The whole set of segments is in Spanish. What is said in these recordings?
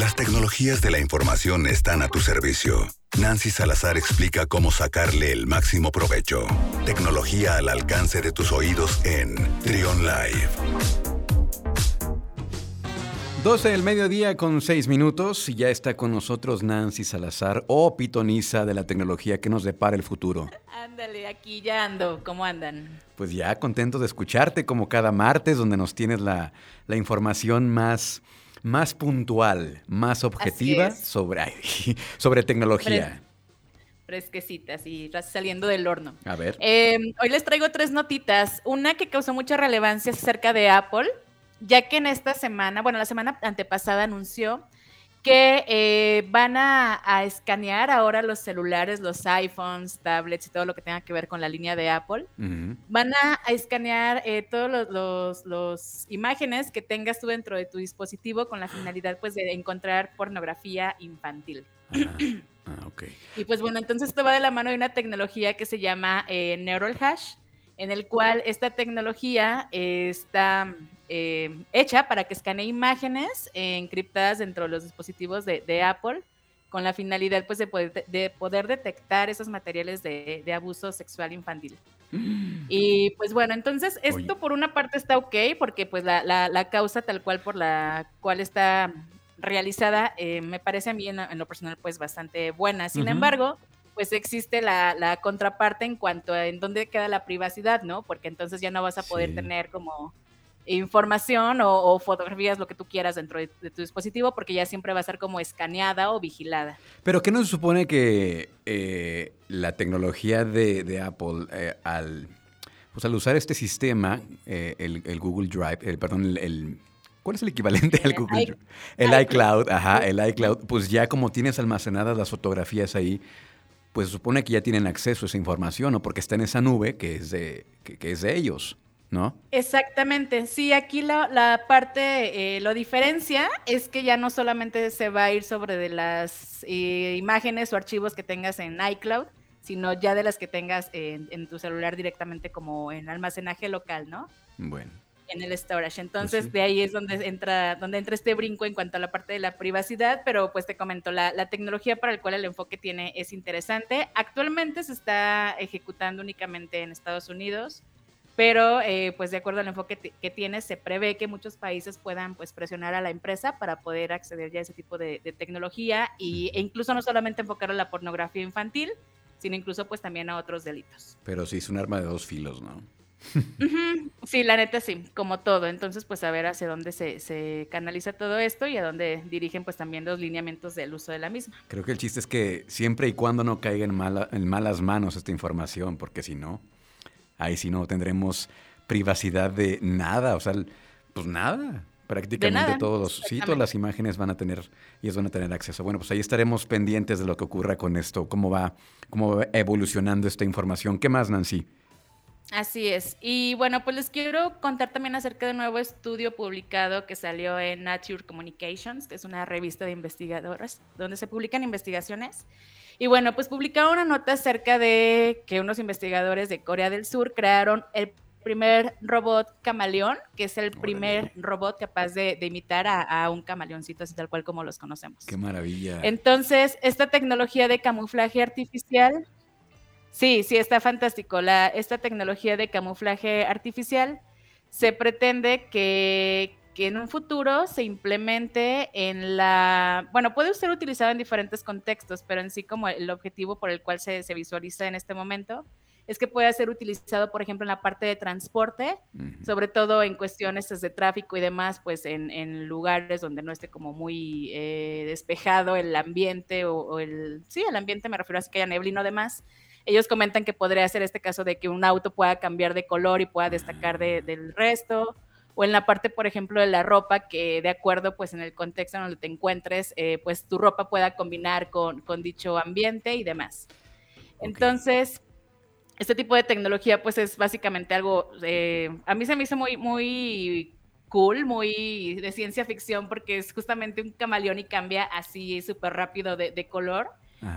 Las tecnologías de la información están a tu servicio. Nancy Salazar explica cómo sacarle el máximo provecho. Tecnología al alcance de tus oídos en Trion Live. 12 del mediodía con 6 minutos y ya está con nosotros Nancy Salazar o pitoniza de la tecnología que nos depara el futuro. Ándale, aquí ya ando. ¿Cómo andan? Pues ya contento de escucharte como cada martes donde nos tienes la, la información más, más puntual, más objetiva sobre, sobre tecnología. fresquecitas y saliendo del horno. A ver. Em, hoy les traigo tres notitas. Una que causó mucha relevancia acerca de Apple ya que en esta semana, bueno, la semana antepasada anunció que eh, van a, escanear ahora los celulares, los iPhones, tablets y todo lo que tenga que ver con la línea de Apple. Van a, escanear eh, todos los, los, imágenes que tengas tú dentro de tu dispositivo con la finalidad pues de encontrar pornografía infantil. Ah, ok. Y pues bueno, entonces esto va de la mano de una tecnología que se llama eh, Neural Hash, en el cual esta tecnología está eh, hecha para que escanee imágenes encriptadas dentro de los dispositivos de, Apple con la finalidad pues, de, poder, detectar esos materiales de, abuso sexual infantil. Y pues bueno, entonces esto por una parte está ok, porque pues la, causa tal cual por la cual está realizada eh, me parece a mí en, lo personal pues bastante buena. Sin embargo, pues existe la, contraparte en cuanto a en dónde queda la privacidad, ¿no? Porque entonces ya no vas a poder tener como información o, fotografías, lo que tú quieras dentro de, tu dispositivo, porque ya siempre va a ser como escaneada o vigilada. Pero ¿qué no se supone que eh, la tecnología de, Apple eh, al, pues al usar este sistema, eh, el, Google Drive, el, perdón, el, ¿cuál es el equivalente al Google Drive? El iCloud, ajá, el iCloud, pues ya como tienes almacenadas las fotografías ahí, pues se supone que ya tienen acceso a esa información, ¿no? Porque está en esa nube que es de, que es de ellos. ¿no? Exactamente, sí, aquí la, parte, eh, lo diferencia es que ya no solamente se va a ir sobre de las eh, imágenes o archivos que tengas en iCloud, sino ya de las que tengas en, tu celular directamente como en almacenaje local, ¿no? Bueno. En el storage. Entonces, pues de ahí es donde entra, donde entra este brinco en cuanto a la parte de la privacidad, pero pues te comento, la, la tecnología para el cual el enfoque tiene es interesante. Actualmente se está ejecutando únicamente en Estados Unidos pero eh, pues de acuerdo al enfoque que tiene, se prevé que muchos países puedan pues presionar a la empresa para poder acceder ya a ese tipo de, tecnología y, e incluso no solamente enfocar a la pornografía infantil, sino incluso pues también a otros delitos. Pero sí es un arma de dos filos, ¿no? Sí, la neta sí, como todo. Entonces, pues a ver hacia dónde se, se, canaliza todo esto y a dónde dirigen pues también los lineamientos del uso de la misma. Creo que el chiste es que siempre y cuando no caiga en, mala, en malas manos esta información, porque si no, ahí sí no tendremos privacidad de nada, o sea, pues nada. Prácticamente todos los, sí, todas las imágenes van a tener, y van a tener acceso. Bueno, pues ahí estaremos pendientes de lo que ocurra con esto, cómo va, cómo va evolucionando esta información. ¿Qué más, Nancy? Así es. Y bueno, pues les quiero contar también acerca de un nuevo estudio publicado que salió en Nature Communications, que es una revista de investigadores, donde se publican investigaciones. Y bueno, pues publicaron una nota acerca de que unos investigadores de Corea del Sur crearon el primer robot camaleón, que es el primer robot capaz de, imitar a, un camaleoncito, así tal cual como los conocemos. ¡Qué maravilla! Entonces, esta tecnología de camuflaje artificial, sí, sí, está fantástico. La, esta tecnología de camuflaje artificial se pretende que, que en un futuro se implemente en la, bueno, puede ser utilizado en diferentes contextos, pero en sí como el objetivo por el cual se, se visualiza en este momento es que pueda ser utilizado, por ejemplo, en la parte de transporte, sobre todo en cuestiones de tráfico y demás, pues en, en lugares donde no esté como muy eh, despejado el ambiente o, el, sí, el ambiente me refiero a que haya neblino demás. Ellos comentan que podría ser este caso de que un auto pueda cambiar de color y pueda destacar de, del resto, o en la parte, por ejemplo, de la ropa, que de acuerdo, pues en el contexto en donde te encuentres, eh, pues tu ropa pueda combinar con, con dicho ambiente y demás. Entonces, este tipo de tecnología, pues es básicamente algo, eh, a mí se me hizo muy, muy cool, muy de ciencia ficción, porque es justamente un camaleón y cambia así súper rápido de, de color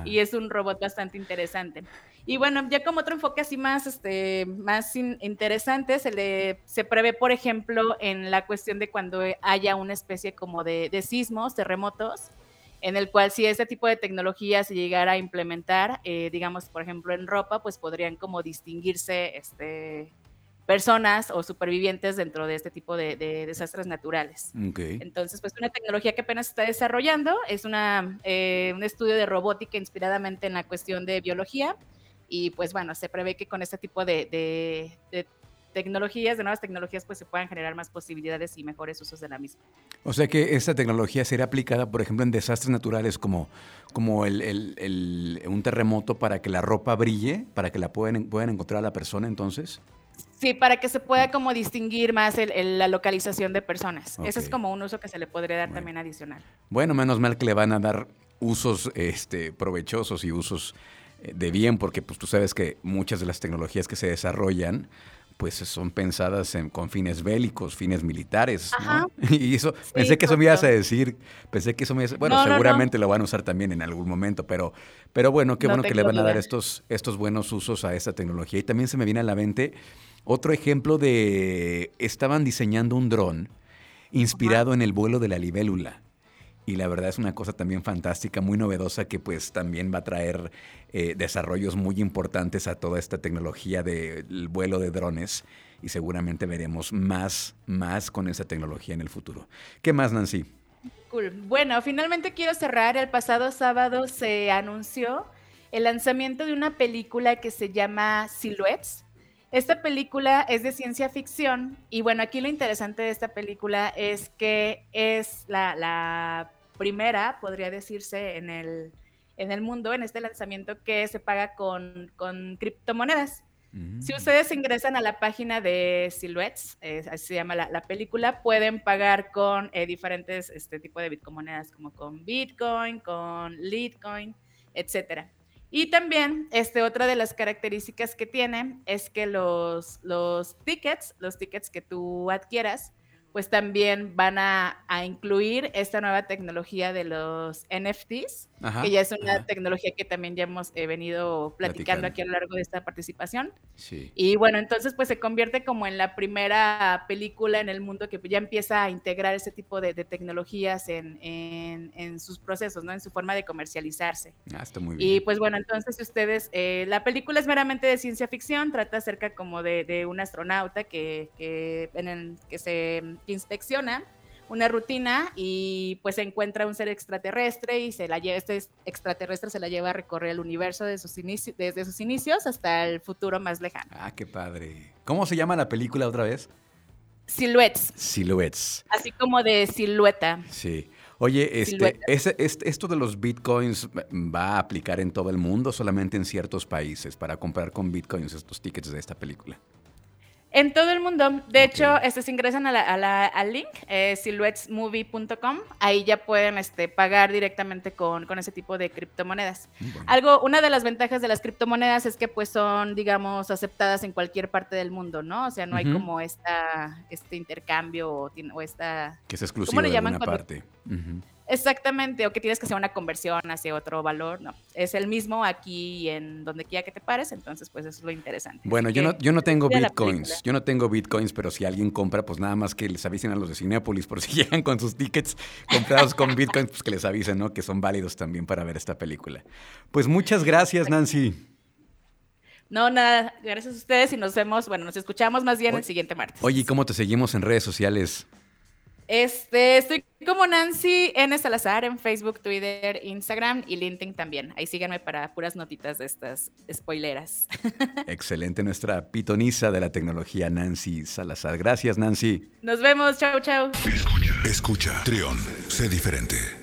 y es un robot bastante interesante. Y bueno, ya como otro enfoque así más, este, más interesante, se, le, se prevé, por ejemplo, en la cuestión de cuando haya una especie como de, de sismos, terremotos, en el cual si este tipo de tecnología se llegara a implementar, eh, digamos, por ejemplo, en ropa, pues podrían como distinguirse este, personas o supervivientes dentro de este tipo de, desastres naturales. Entonces, pues una tecnología que apenas está desarrollando, es una, eh, un estudio de robótica inspiradamente en la cuestión de biología y pues bueno, se prevé que con este tipo de, tecnologías, de nuevas tecnologías, pues se puedan generar más posibilidades y mejores usos de la misma. O sea que esta tecnología sería aplicada, por ejemplo, en desastres naturales como, como el, un terremoto para que la ropa brille, para que la puedan, puedan encontrar a la persona entonces. Sí, para que se pueda como distinguir más la localización de personas. Ese es como un uso que se le podría dar también adicional. Bueno, menos mal que le van a dar usos este, provechosos y usos de bien, porque pues tú sabes que muchas de las tecnologías que se desarrollan pues son pensadas en, con fines bélicos, fines militares. ¿no? Y eso, pensé que eso me ibas a decir, pensé que eso me ibas a Bueno, seguramente lo van a usar también en algún momento, pero, pero bueno, qué bueno que le van a dar estos, estos buenos usos a esta tecnología. Y también se me viene a la mente otro ejemplo de, estaban diseñando un dron inspirado en el vuelo de la libélula. Y la verdad es una cosa también fantástica, muy novedosa, que pues también va a traer eh, desarrollos muy importantes a toda esta tecnología del vuelo de drones. Y seguramente veremos más, más con esa tecnología en el futuro. ¿Qué más, Nancy? Cool. Bueno, finalmente quiero cerrar. El pasado sábado se anunció el lanzamiento de una película que se llama Silhouettes. Esta película es de ciencia ficción y bueno, aquí lo interesante de esta película es que es la, primera, podría decirse, en el, en el mundo, en este lanzamiento que se paga con, criptomonedas. Si mm. ustedes ingresan a la página de Silhouettes, así se llama la, película, pueden pagar con eh, diferentes este tipo de bitcomonedas, como con Bitcoin, con Litecoin, etcétera. Y también, este, otra de las características que tiene es que los, los tickets, los tickets que tú adquieras, pues también van a, incluir esta nueva tecnología de los NFTs, que ya es una tecnología que también ya hemos eh, venido platicando, aquí a lo largo de esta participación. Y bueno, entonces pues se convierte como en la primera película en el mundo que ya empieza a integrar ese tipo de, tecnologías en, sus procesos, ¿no? En su forma de comercializarse. Ah, está muy bien. Y pues bueno, entonces ustedes, eh, la película es meramente de ciencia ficción, trata acerca como de, un astronauta que, que, en el, que se inspecciona una rutina y pues encuentra un ser extraterrestre y se la lleva, este extraterrestre se la lleva a recorrer el universo de sus desde sus inicios hasta el futuro más lejano. Ah, qué padre. ¿Cómo se llama la película otra vez? Silhouettes. Silhouettes. Así como de silueta. Sí. Oye, este, ¿esto de los bitcoins va a aplicar en todo el mundo o solamente en ciertos países para comprar con bitcoins estos tickets de esta película? En todo el mundo. De hecho, se ingresan al link, eh, silhouettesmovie.com. Ahí ya pueden este, pagar directamente con, ese tipo de criptomonedas. Algo, una de las ventajas de las criptomonedas es que pues son, digamos, aceptadas en cualquier parte del mundo, ¿no? O sea, no hay como esta, este intercambio o, esta... Que es exclusivo de alguna parte. Exactamente, o que tienes que hacer una conversión hacia otro valor, no. Es el mismo aquí en donde quiera que te pares, entonces pues eso es lo interesante. Bueno, yo no, yo no tengo bitcoins, yo no tengo bitcoins, pero si alguien compra, pues nada más que les avisen a los de Cinepolis por si llegan con sus tickets comprados con bitcoins, pues que les avisen, ¿no? Que son válidos también para ver esta película. Pues muchas gracias, Nancy. No, nada, gracias a ustedes y nos vemos, bueno, nos escuchamos más bien el siguiente martes. Oye, ¿cómo te seguimos en redes sociales? Este, estoy como Nancy N. Salazar en Facebook, Twitter, Instagram y LinkedIn también. Ahí síganme para puras notitas de estas spoileras. Excelente, nuestra pitoniza de la tecnología, Nancy Salazar. Gracias, Nancy. Nos vemos, chao, chao. Escucha, escucha, Trión, sé diferente.